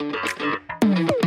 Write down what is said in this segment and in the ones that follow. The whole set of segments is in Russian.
Mm-hmm.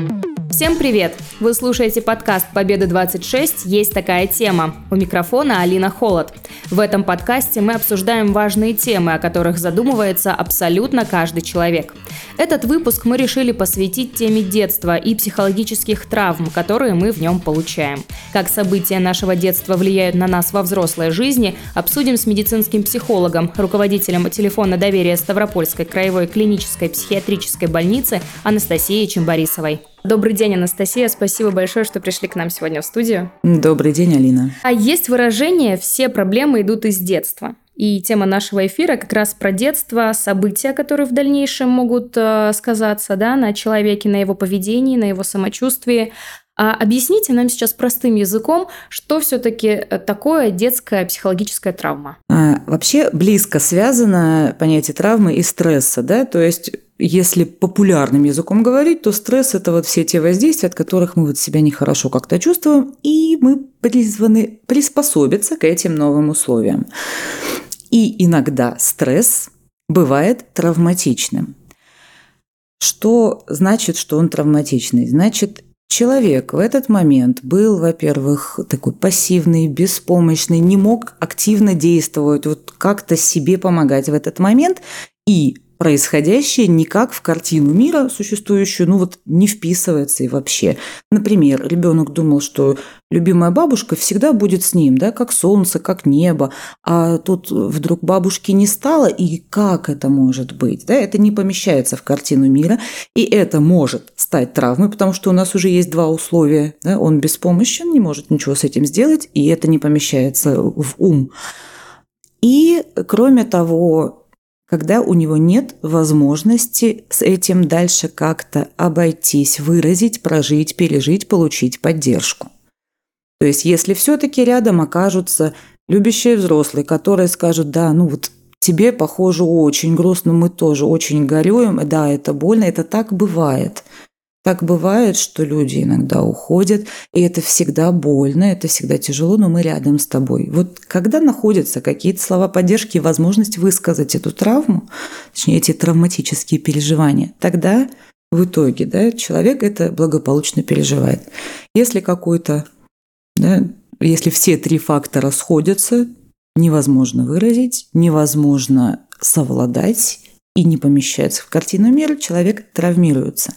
Всем привет! Вы слушаете подкаст «Победа-26. Есть такая тема». У микрофона Алина Холод. В этом подкасте мы обсуждаем важные темы, о которых задумывается абсолютно каждый человек. Этот выпуск мы решили посвятить теме детства и психологических травм, которые мы в нем получаем. Как события нашего детства влияют на нас во взрослой жизни, обсудим с медицинским психологом, руководителем телефона доверия Ставропольской краевой клинической психиатрической больницы Анастасией Чембарисовой. Добрый день, Анастасия. Спасибо большое, что пришли к нам сегодня в студию. Добрый день, Алина. А есть выражение «все проблемы идут из детства». И тема нашего эфира как раз про детство, события, которые в дальнейшем могут э, сказаться да, на человеке, на его поведении, на его самочувствии. А объясните нам сейчас простым языком, что все-таки э, такое детская психологическая травма. А, вообще близко связано понятие травмы и стресса, да, то есть если популярным языком говорить, то стресс – это вот все те воздействия, от которых мы вот себя нехорошо как-то чувствуем, и мы призваны приспособиться к этим новым условиям. И иногда стресс бывает травматичным. Что значит, что он травматичный? Значит, человек в этот момент был, во-первых, такой пассивный, беспомощный, не мог активно действовать, вот как-то себе помогать в этот момент, и происходящее никак в картину мира существующую, ну вот не вписывается и вообще. Например, ребенок думал, что любимая бабушка всегда будет с ним, да, как солнце, как небо, а тут вдруг бабушки не стало, и как это может быть, да, это не помещается в картину мира, и это может стать травмой, потому что у нас уже есть два условия, да, он беспомощен, не может ничего с этим сделать, и это не помещается в ум. И, кроме того, когда у него нет возможности с этим дальше как-то обойтись, выразить, прожить, пережить, получить поддержку. То есть если все-таки рядом окажутся любящие взрослые, которые скажут, да, ну вот тебе, похоже, очень грустно, мы тоже очень горюем, да, это больно, это так бывает – так бывает, что люди иногда уходят, и это всегда больно, это всегда тяжело, но мы рядом с тобой. Вот когда находятся какие-то слова поддержки и возможность высказать эту травму, точнее, эти травматические переживания, тогда в итоге да, человек это благополучно переживает. Если какой-то, да, если все три фактора сходятся, невозможно выразить, невозможно совладать и не помещается в картину мира, человек травмируется.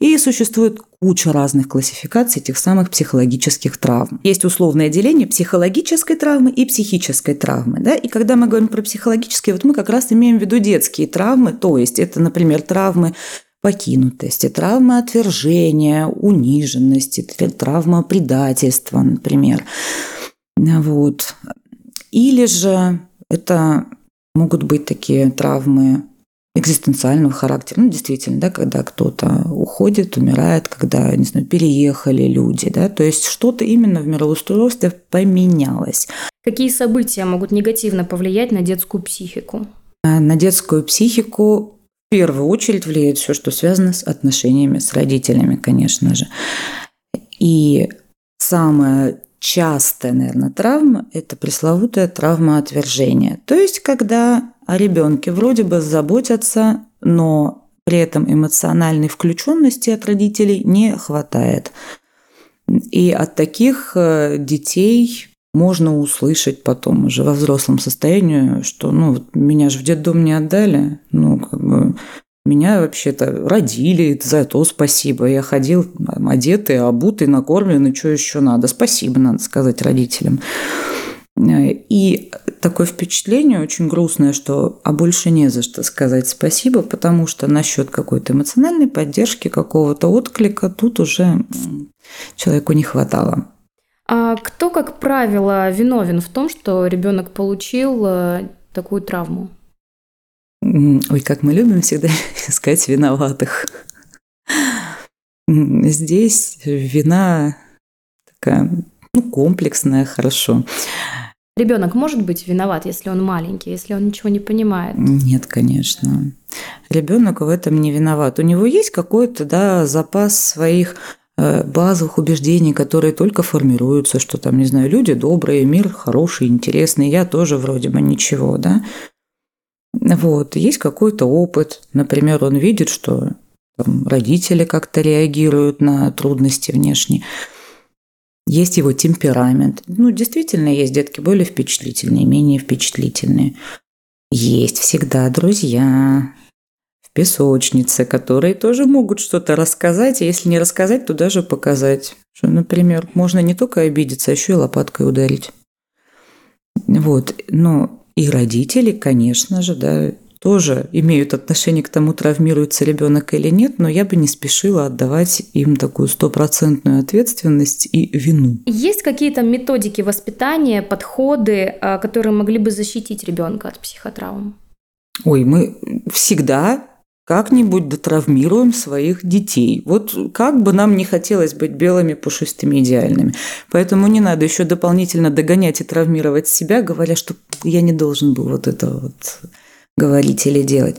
И существует куча разных классификаций этих самых психологических травм. Есть условное деление психологической травмы и психической травмы. Да? И когда мы говорим про психологические, вот мы как раз имеем в виду детские травмы, то есть это, например, травмы покинутости, травмы отвержения, униженности, травма предательства, например. Вот. Или же это могут быть такие травмы экзистенциального характера. Ну, действительно, да, когда кто-то уходит, умирает, когда, не знаю, переехали люди, да, то есть что-то именно в мироустройстве поменялось. Какие события могут негативно повлиять на детскую психику? А, на детскую психику в первую очередь влияет все, что связано с отношениями с родителями, конечно же. И самое частая, наверное, травма – это пресловутая травма отвержения. То есть, когда о ребенке вроде бы заботятся, но при этом эмоциональной включенности от родителей не хватает. И от таких э, детей можно услышать потом уже во взрослом состоянии, что ну, меня же в детдом не отдали, ну, как бы, меня вообще-то родили, за то спасибо. Я ходил одетый, обутый, накормленный, что еще надо. Спасибо, надо сказать родителям. И такое впечатление очень грустное, что а больше не за что сказать спасибо, потому что насчет какой-то эмоциональной поддержки, какого-то отклика тут уже человеку не хватало. А кто, как правило, виновен в том, что ребенок получил э, такую травму? Ой, как мы любим всегда искать виноватых. Здесь вина такая, ну, комплексная, хорошо. Ребенок может быть виноват, если он маленький, если он ничего не понимает? Нет, конечно. Ребенок в этом не виноват. У него есть какой-то да, запас своих э, базовых убеждений, которые только формируются, что там, не знаю, люди добрые, мир хороший, интересный, я тоже вроде бы ничего, да. Вот, есть какой-то опыт. Например, он видит, что там, родители как-то реагируют на трудности внешние. Есть его темперамент. Ну, действительно, есть детки более впечатлительные, менее впечатлительные. Есть всегда друзья в песочнице, которые тоже могут что-то рассказать, а если не рассказать, то даже показать. Что, например, можно не только обидеться, а еще и лопаткой ударить. Вот, но и родители, конечно же, да, тоже имеют отношение к тому, травмируется ребенок или нет, но я бы не спешила отдавать им такую стопроцентную ответственность и вину. Есть какие-то методики воспитания, подходы, а, которые могли бы защитить ребенка от психотравм? Ой, мы всегда как-нибудь дотравмируем своих детей. Вот как бы нам не хотелось быть белыми, пушистыми, идеальными. Поэтому не надо еще дополнительно догонять и травмировать себя, говоря, что я не должен был вот это вот говорить или делать.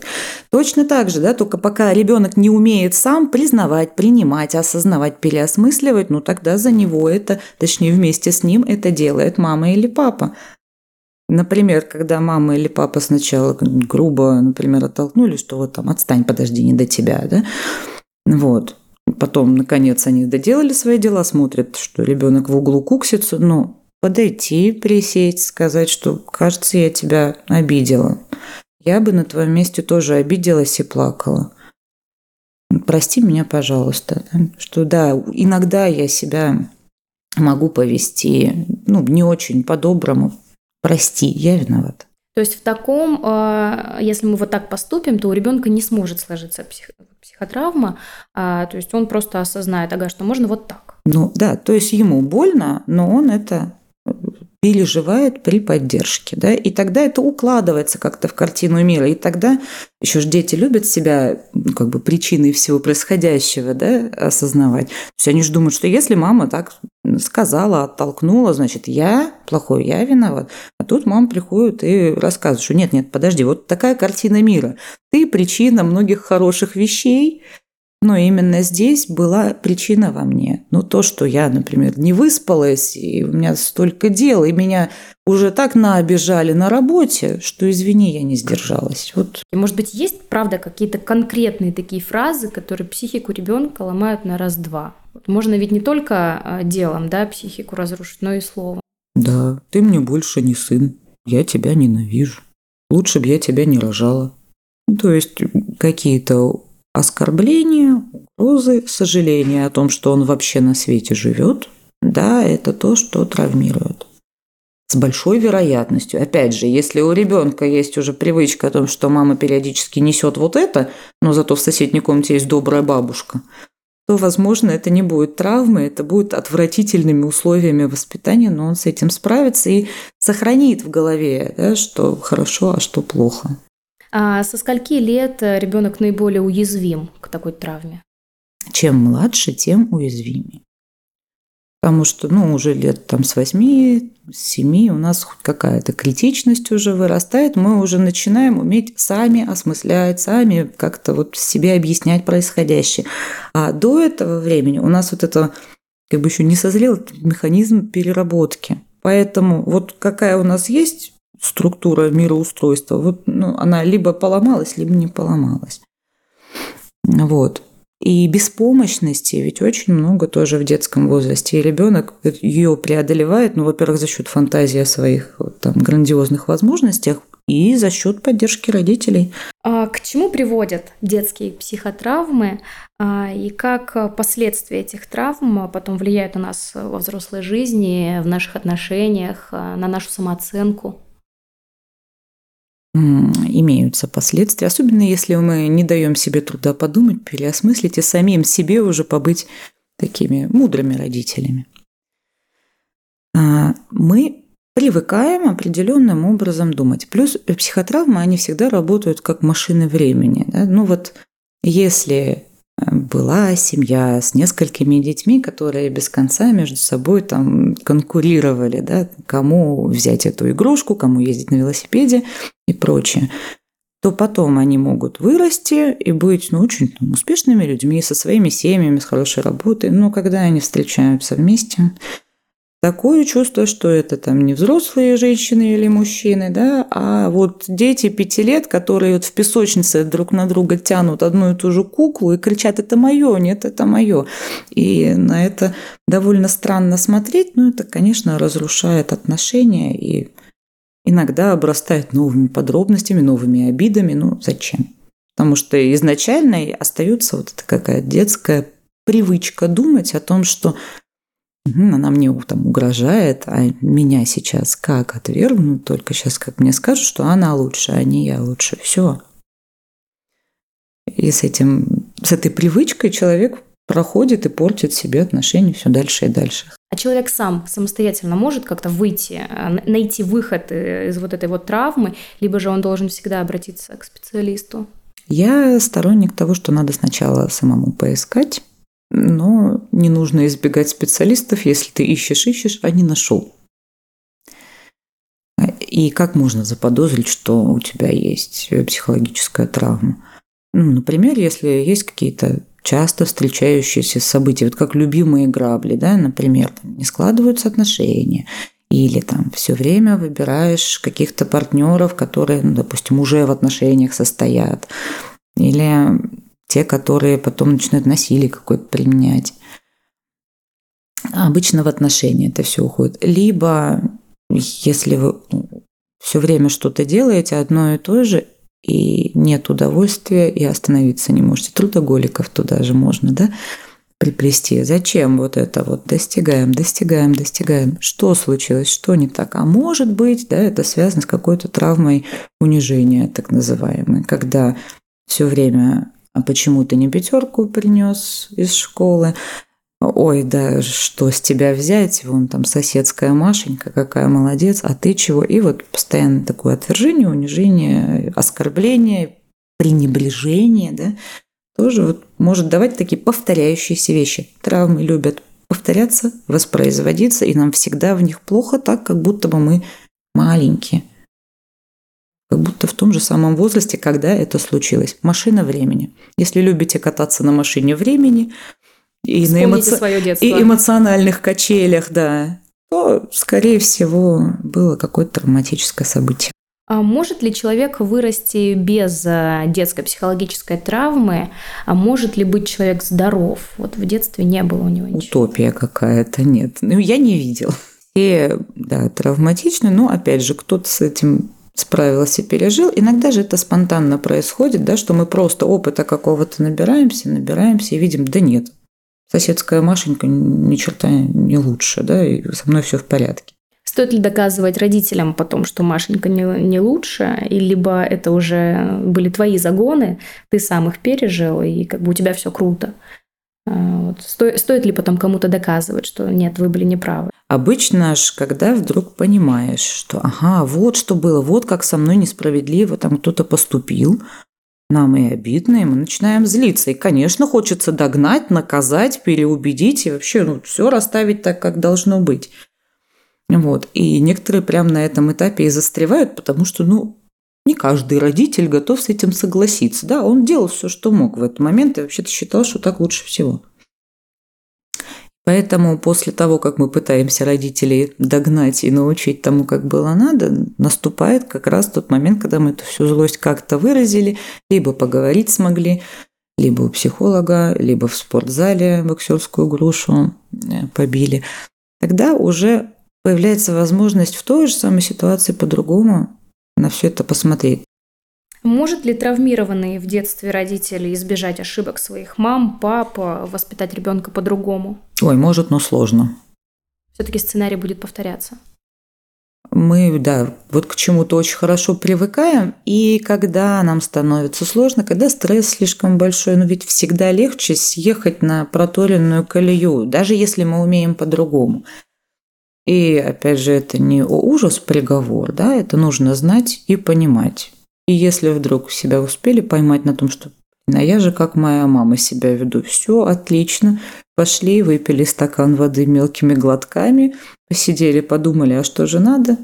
Точно так же, да, только пока ребенок не умеет сам признавать, принимать, осознавать, переосмысливать, ну тогда за него это, точнее вместе с ним это делает мама или папа. Например, когда мама или папа сначала грубо, например, оттолкнули, что вот там отстань, подожди, не до тебя, да, вот. Потом, наконец, они доделали свои дела, смотрят, что ребенок в углу куксится, ну, подойти, присесть, сказать, что, кажется, я тебя обидела. Я бы на твоем месте тоже обиделась и плакала. Прости меня, пожалуйста. Что да, иногда я себя могу повести, ну, не очень по-доброму. Прости, я виноват. То есть в таком, а, если мы вот так поступим, то у ребенка не сможет сложиться псих, психотравма, а, то есть он просто осознает, ага, что можно вот так. Ну да, то есть ему больно, но он это переживает при поддержке. Да? И тогда это укладывается как-то в картину мира. И тогда еще же дети любят себя ну, как бы причиной всего происходящего да, осознавать. То есть они же думают, что если мама так сказала, оттолкнула, значит, я плохой, я виноват. А тут мама приходит и рассказывает, что нет, нет, подожди, вот такая картина мира. Ты причина многих хороших вещей, но именно здесь была причина во мне. Ну, то, что я, например, не выспалась, и у меня столько дел, и меня уже так наобижали на работе, что, извини, я не сдержалась. Вот. И, может быть, есть, правда, какие-то конкретные такие фразы, которые психику ребенка ломают на раз-два? Можно ведь не только а, делом, да, психику разрушить, но и словом. Да, ты мне больше не сын, я тебя ненавижу. Лучше бы я тебя не рожала. То есть какие-то оскорбления, угрозы, сожаление о том, что он вообще на свете живет, да, это то, что травмирует. С большой вероятностью. Опять же, если у ребенка есть уже привычка о том, что мама периодически несет вот это, но зато в соседней комнате есть добрая бабушка, то, возможно, это не будет травмой, это будет отвратительными условиями воспитания, но он с этим справится и сохранит в голове, да, что хорошо, а что плохо. А со скольки лет э, ребенок наиболее уязвим к такой травме? Чем младше, тем уязвимее. Потому что, ну, уже лет там с 8, с 7 у нас какая-то критичность уже вырастает, мы уже начинаем уметь сами осмыслять, сами как-то вот себе объяснять происходящее. А до этого времени у нас вот это как бы еще не созрел механизм переработки. Поэтому вот какая у нас есть структура мироустройства, вот, ну, она либо поломалась, либо не поломалась. Вот. И беспомощности ведь очень много тоже в детском возрасте. И ребенок ее преодолевает, ну, во-первых, за счет фантазии о своих вот, там, грандиозных возможностях и за счет поддержки родителей. А к чему приводят детские психотравмы а, и как последствия этих травм потом влияют на нас во взрослой жизни, в наших отношениях, а, на нашу самооценку? Имеются последствия, особенно если мы не даем себе труда подумать, переосмыслить и самим себе уже побыть такими мудрыми родителями. А, мы привыкаем определенным образом думать. Плюс психотравмы, они всегда работают как машины времени. Да? Ну вот если была семья с несколькими детьми, которые без конца между собой там конкурировали, да, кому взять эту игрушку, кому ездить на велосипеде и прочее то потом они могут вырасти и быть ну, очень ну, успешными людьми, со своими семьями, с хорошей работой. Но когда они встречаются вместе, такое чувство, что это там не взрослые женщины или мужчины, да, а вот дети пяти лет, которые вот в песочнице друг на друга тянут одну и ту же куклу и кричат «это мое, нет, это мое». И на это довольно странно смотреть, но это, конечно, разрушает отношения и иногда обрастает новыми подробностями, новыми обидами. Ну, зачем? Потому что изначально остается вот эта какая детская привычка думать о том, что она мне там угрожает, а меня сейчас как отвергнут, только сейчас как мне скажут, что она лучше, а не я лучше. Все. И с, этим, с этой привычкой человек проходит и портит себе отношения все дальше и дальше. А человек сам самостоятельно может как-то выйти, а, найти выход э, из вот этой вот травмы, либо же он должен всегда обратиться к специалисту? Я сторонник того, что надо сначала самому поискать, но не нужно избегать специалистов, если ты ищешь, ищешь, а не нашел. И как можно заподозрить, что у тебя есть психологическая травма? Ну, например, если есть какие-то часто встречающиеся события, вот как любимые грабли, да, например, там, не складываются отношения, или там все время выбираешь каких-то партнеров, которые, ну, допустим, уже в отношениях состоят, или те, которые потом начинают насилие какое-то применять. Обычно в отношения это все уходит. Либо если вы все время что-то делаете одно и то же, и нет удовольствия, и остановиться не можете. Трудоголиков туда же можно, да, приплести. Зачем вот это вот достигаем, достигаем, достигаем? Что случилось, что не так? А может быть, да, это связано с какой-то травмой унижения, так называемой, когда все время а почему ты не пятерку принес из школы? Ой, да что с тебя взять? Вон там соседская Машенька, какая молодец, а ты чего? И вот постоянно такое отвержение, унижение, оскорбление, пренебрежение, да, тоже вот может давать такие повторяющиеся вещи. Травмы любят повторяться, воспроизводиться, и нам всегда в них плохо, так как будто бы мы маленькие – как будто в том же самом возрасте, когда это случилось. Машина времени. Если любите кататься на машине времени и, на эмоци... и эмоциональных качелях, да, то, скорее всего, было какое-то травматическое событие. А может ли человек вырасти без э, детской психологической травмы? А может ли быть человек здоров? Вот в детстве не было у него ничего. Утопия какая-то, нет. Ну, я не видел. И, да, травматично, но, опять же, кто-то с этим справился, пережил. Иногда же это спонтанно происходит, да, что мы просто опыта какого-то набираемся, набираемся и видим, да нет, соседская Машенька ни черта не лучше, да, и со мной все в порядке. Стоит ли доказывать родителям потом, что Машенька не, не лучше, и либо это уже были твои загоны, ты сам их пережил, и как бы у тебя все круто? А, вот. Сто, стоит ли потом кому-то доказывать, что нет, вы были неправы? Обычно ж, когда вдруг понимаешь, что ага, вот что было, вот как со мной несправедливо там кто-то поступил, нам и обидно, и мы начинаем злиться. И, конечно, хочется догнать, наказать, переубедить и вообще ну, все расставить так, как должно быть. Вот. И некоторые прямо на этом этапе и застревают, потому что, ну, не каждый родитель готов с этим согласиться. Да, он делал все, что мог в этот момент, и вообще-то считал, что так лучше всего. Поэтому после того, как мы пытаемся родителей догнать и научить тому, как было надо, наступает как раз тот момент, когда мы эту всю злость как-то выразили, либо поговорить смогли, либо у психолога, либо в спортзале боксерскую грушу э, побили. Тогда уже появляется возможность в той же самой ситуации по-другому на все это посмотреть. Может ли травмированный в детстве родители избежать ошибок своих мам, пап, воспитать ребенка по-другому? Ой, может, но сложно. Все-таки сценарий будет повторяться. Мы, да, вот к чему-то очень хорошо привыкаем, и когда нам становится сложно, когда стресс слишком большой, ну ведь всегда легче съехать на проторенную колею, даже если мы умеем по-другому. И опять же, это не ужас приговор, да, это нужно знать и понимать. И если вдруг себя успели поймать на том, что а я же как моя мама себя веду, все отлично, пошли, выпили стакан воды мелкими глотками, посидели, подумали, а что же надо,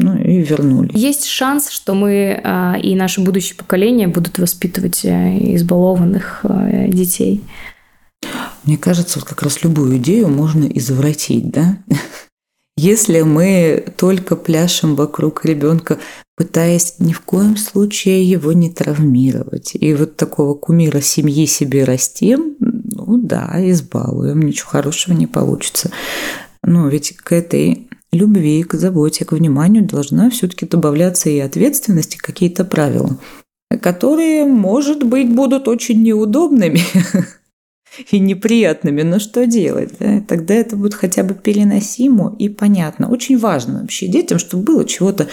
ну и вернули. Есть шанс, что мы а, и наше будущее поколение будут воспитывать э, избалованных э, детей. Мне кажется, вот как раз любую идею можно извратить, да? Если мы только пляшем вокруг ребенка, пытаясь ни в коем случае его не травмировать, и вот такого кумира семьи себе растим, ну да, избалуем, ничего хорошего не получится. Но ведь к этой любви, к заботе, к вниманию должна все-таки добавляться и ответственность, и какие-то правила, которые, может быть, будут очень неудобными, и неприятными, но что делать? Да? Тогда это будет хотя бы переносимо и понятно. Очень важно вообще детям, чтобы было чего-то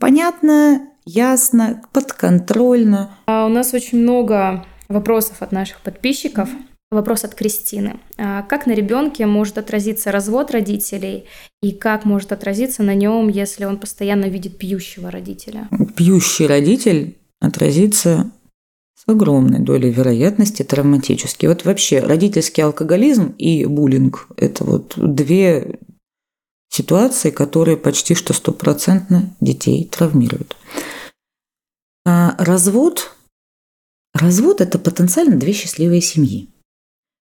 понятно, ясно, подконтрольно. А у нас очень много вопросов от наших подписчиков. Вопрос от Кристины. А как на ребенке может отразиться развод родителей и как может отразиться на нем, если он постоянно видит пьющего родителя? Пьющий родитель отразится огромной долей вероятности травматический. Вот вообще родительский алкоголизм и буллинг – это вот две ситуации, которые почти что стопроцентно детей травмируют. А развод, развод – это потенциально две счастливые семьи.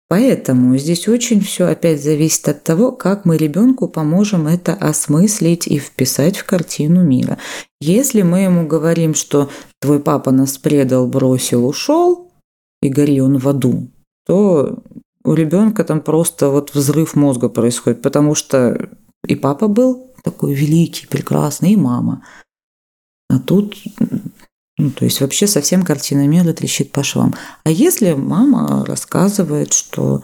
Поэтому здесь очень все опять зависит от того, как мы ребенку поможем это осмыслить и вписать в картину мира. Если мы ему говорим, что твой папа нас предал, бросил, ушел, и гори он в аду, то у ребенка там просто вот взрыв мозга происходит, потому что и папа был такой великий, прекрасный, и мама. А тут ну, то есть вообще совсем картина мира трещит по швам. А если мама рассказывает, что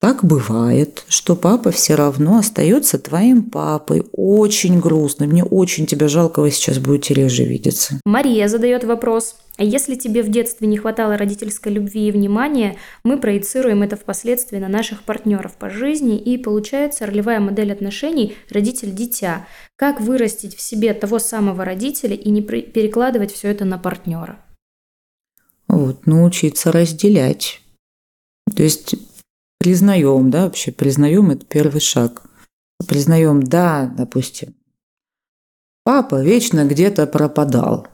так бывает, что папа все равно остается твоим папой. Очень грустно. Мне очень тебя жалко, вы сейчас будете реже видеться. Мария задает вопрос. А если тебе в детстве не хватало родительской любви и внимания, мы проецируем это впоследствии на наших партнеров по жизни, и получается ролевая модель отношений родитель-дитя. Как вырастить в себе того самого родителя и не перекладывать все это на партнера? Вот, научиться разделять. То есть признаем, да, вообще признаем это первый шаг. Признаем, да, допустим, папа вечно где-то пропадал.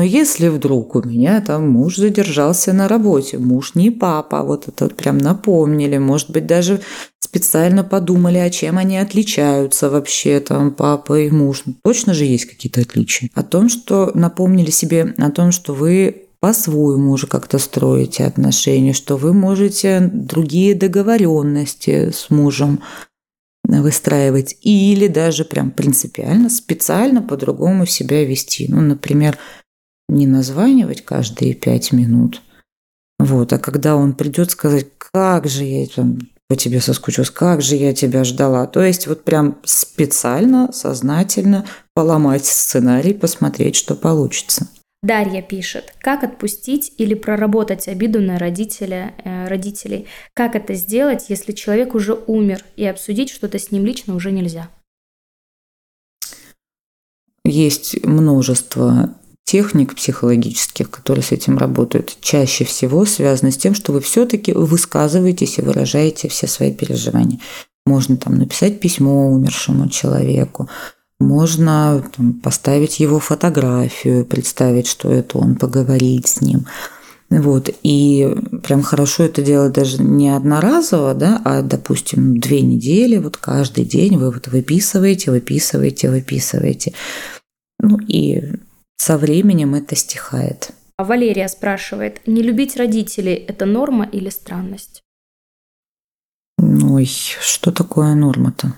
Но если вдруг у меня там муж задержался на работе, муж не папа, вот это прям напомнили, может быть, даже специально подумали, а чем они отличаются вообще, там, папа и муж. Ну, точно же есть какие-то отличия. О том, что напомнили себе, о том, что вы по-своему уже как-то строите отношения, что вы можете другие договоренности с мужем выстраивать или даже прям принципиально, специально по-другому себя вести. Ну, например, не названивать каждые пять минут, вот, а когда он придет сказать, как же я там по тебе соскучилась, как же я тебя ждала. То есть вот прям специально, сознательно поломать сценарий, посмотреть, что получится. Дарья пишет, как отпустить или проработать обиду на родителя, э, родителей. Как это сделать, если человек уже умер, и обсудить что-то с ним лично уже нельзя? Есть множество техник психологических, которые с этим работают, чаще всего связаны с тем, что вы все-таки высказываетесь и выражаете все свои переживания. Можно там написать письмо умершему человеку, можно там, поставить его фотографию, представить, что это он, поговорить с ним. Вот. И прям хорошо это делать даже не одноразово, да, а, допустим, две недели, вот каждый день вы вот выписываете, выписываете, выписываете. Ну и со временем это стихает. А Валерия спрашивает, не любить родителей – это норма или странность? Ой, что такое норма-то?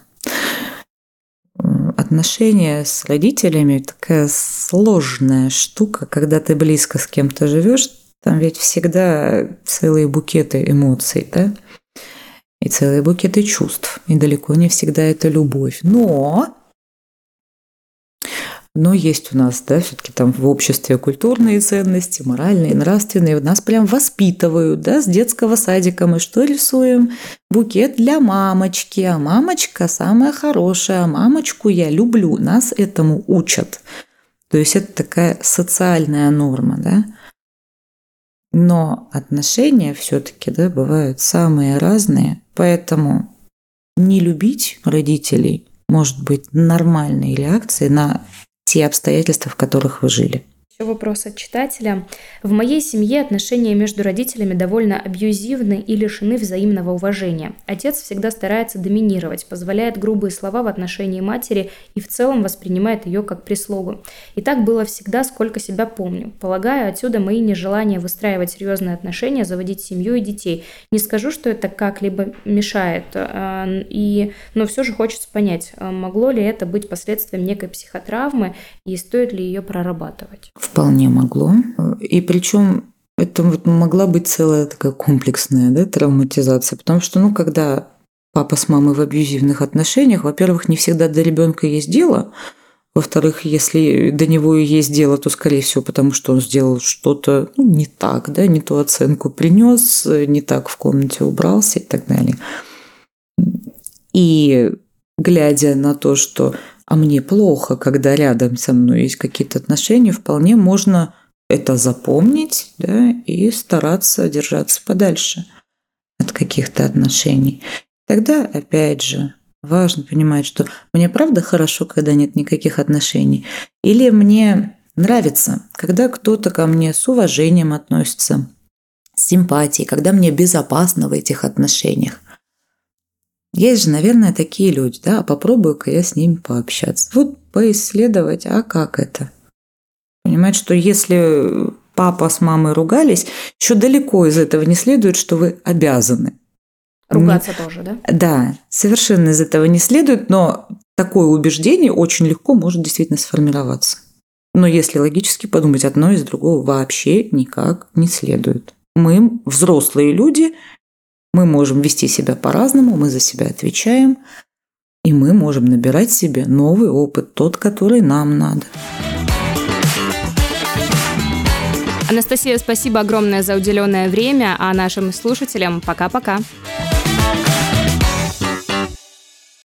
Отношения с родителями – такая сложная штука, когда ты близко с кем-то живешь, там ведь всегда целые букеты эмоций, да? И целые букеты чувств. И далеко не всегда это любовь. Но но есть у нас, да, все-таки там в обществе культурные ценности, моральные, нравственные. Нас прям воспитывают, да, с детского садика. Мы что рисуем? Букет для мамочки. А мамочка самая хорошая. А мамочку я люблю. Нас этому учат. То есть это такая социальная норма, да. Но отношения все-таки, да, бывают самые разные. Поэтому не любить родителей может быть нормальной реакцией на те обстоятельства, в которых вы жили. Еще вопрос от читателя. В моей семье отношения между родителями довольно абьюзивны и лишены взаимного уважения. Отец всегда старается доминировать, позволяет грубые слова в отношении матери и в целом воспринимает ее как прислугу. И так было всегда, сколько себя помню. Полагаю, отсюда мои нежелания выстраивать серьезные отношения, заводить семью и детей. Не скажу, что это как-либо мешает, а, и, но все же хочется понять, а, могло ли это быть последствием некой психотравмы и стоит ли ее прорабатывать? Вполне могло. И причем это вот могла быть целая такая комплексная да, травматизация, потому что, ну, когда папа с мамой в абьюзивных отношениях, во-первых, не всегда до ребенка есть дело, во-вторых, если до него и есть дело, то, скорее всего, потому что он сделал что-то ну, не так, да, не ту оценку принес, не так в комнате убрался и так далее. И глядя на то, что а мне плохо, когда рядом со мной есть какие-то отношения, вполне можно это запомнить да, и стараться держаться подальше от каких-то отношений. Тогда, опять же, важно понимать, что мне правда хорошо, когда нет никаких отношений, или мне нравится, когда кто-то ко мне с уважением относится, с симпатией, когда мне безопасно в этих отношениях. Есть же, наверное, такие люди, да, попробую-ка я с ними пообщаться. Вот поисследовать, а как это? Понимать, что если папа с мамой ругались, еще далеко из этого не следует, что вы обязаны. Ругаться не... тоже, да? Да, совершенно из этого не следует, но такое убеждение очень легко может действительно сформироваться. Но если логически подумать, одно из другого вообще никак не следует. Мы, взрослые люди, мы можем вести себя по-разному, мы за себя отвечаем, и мы можем набирать себе новый опыт, тот, который нам надо. Анастасия, спасибо огромное за уделенное время, а нашим слушателям пока-пока.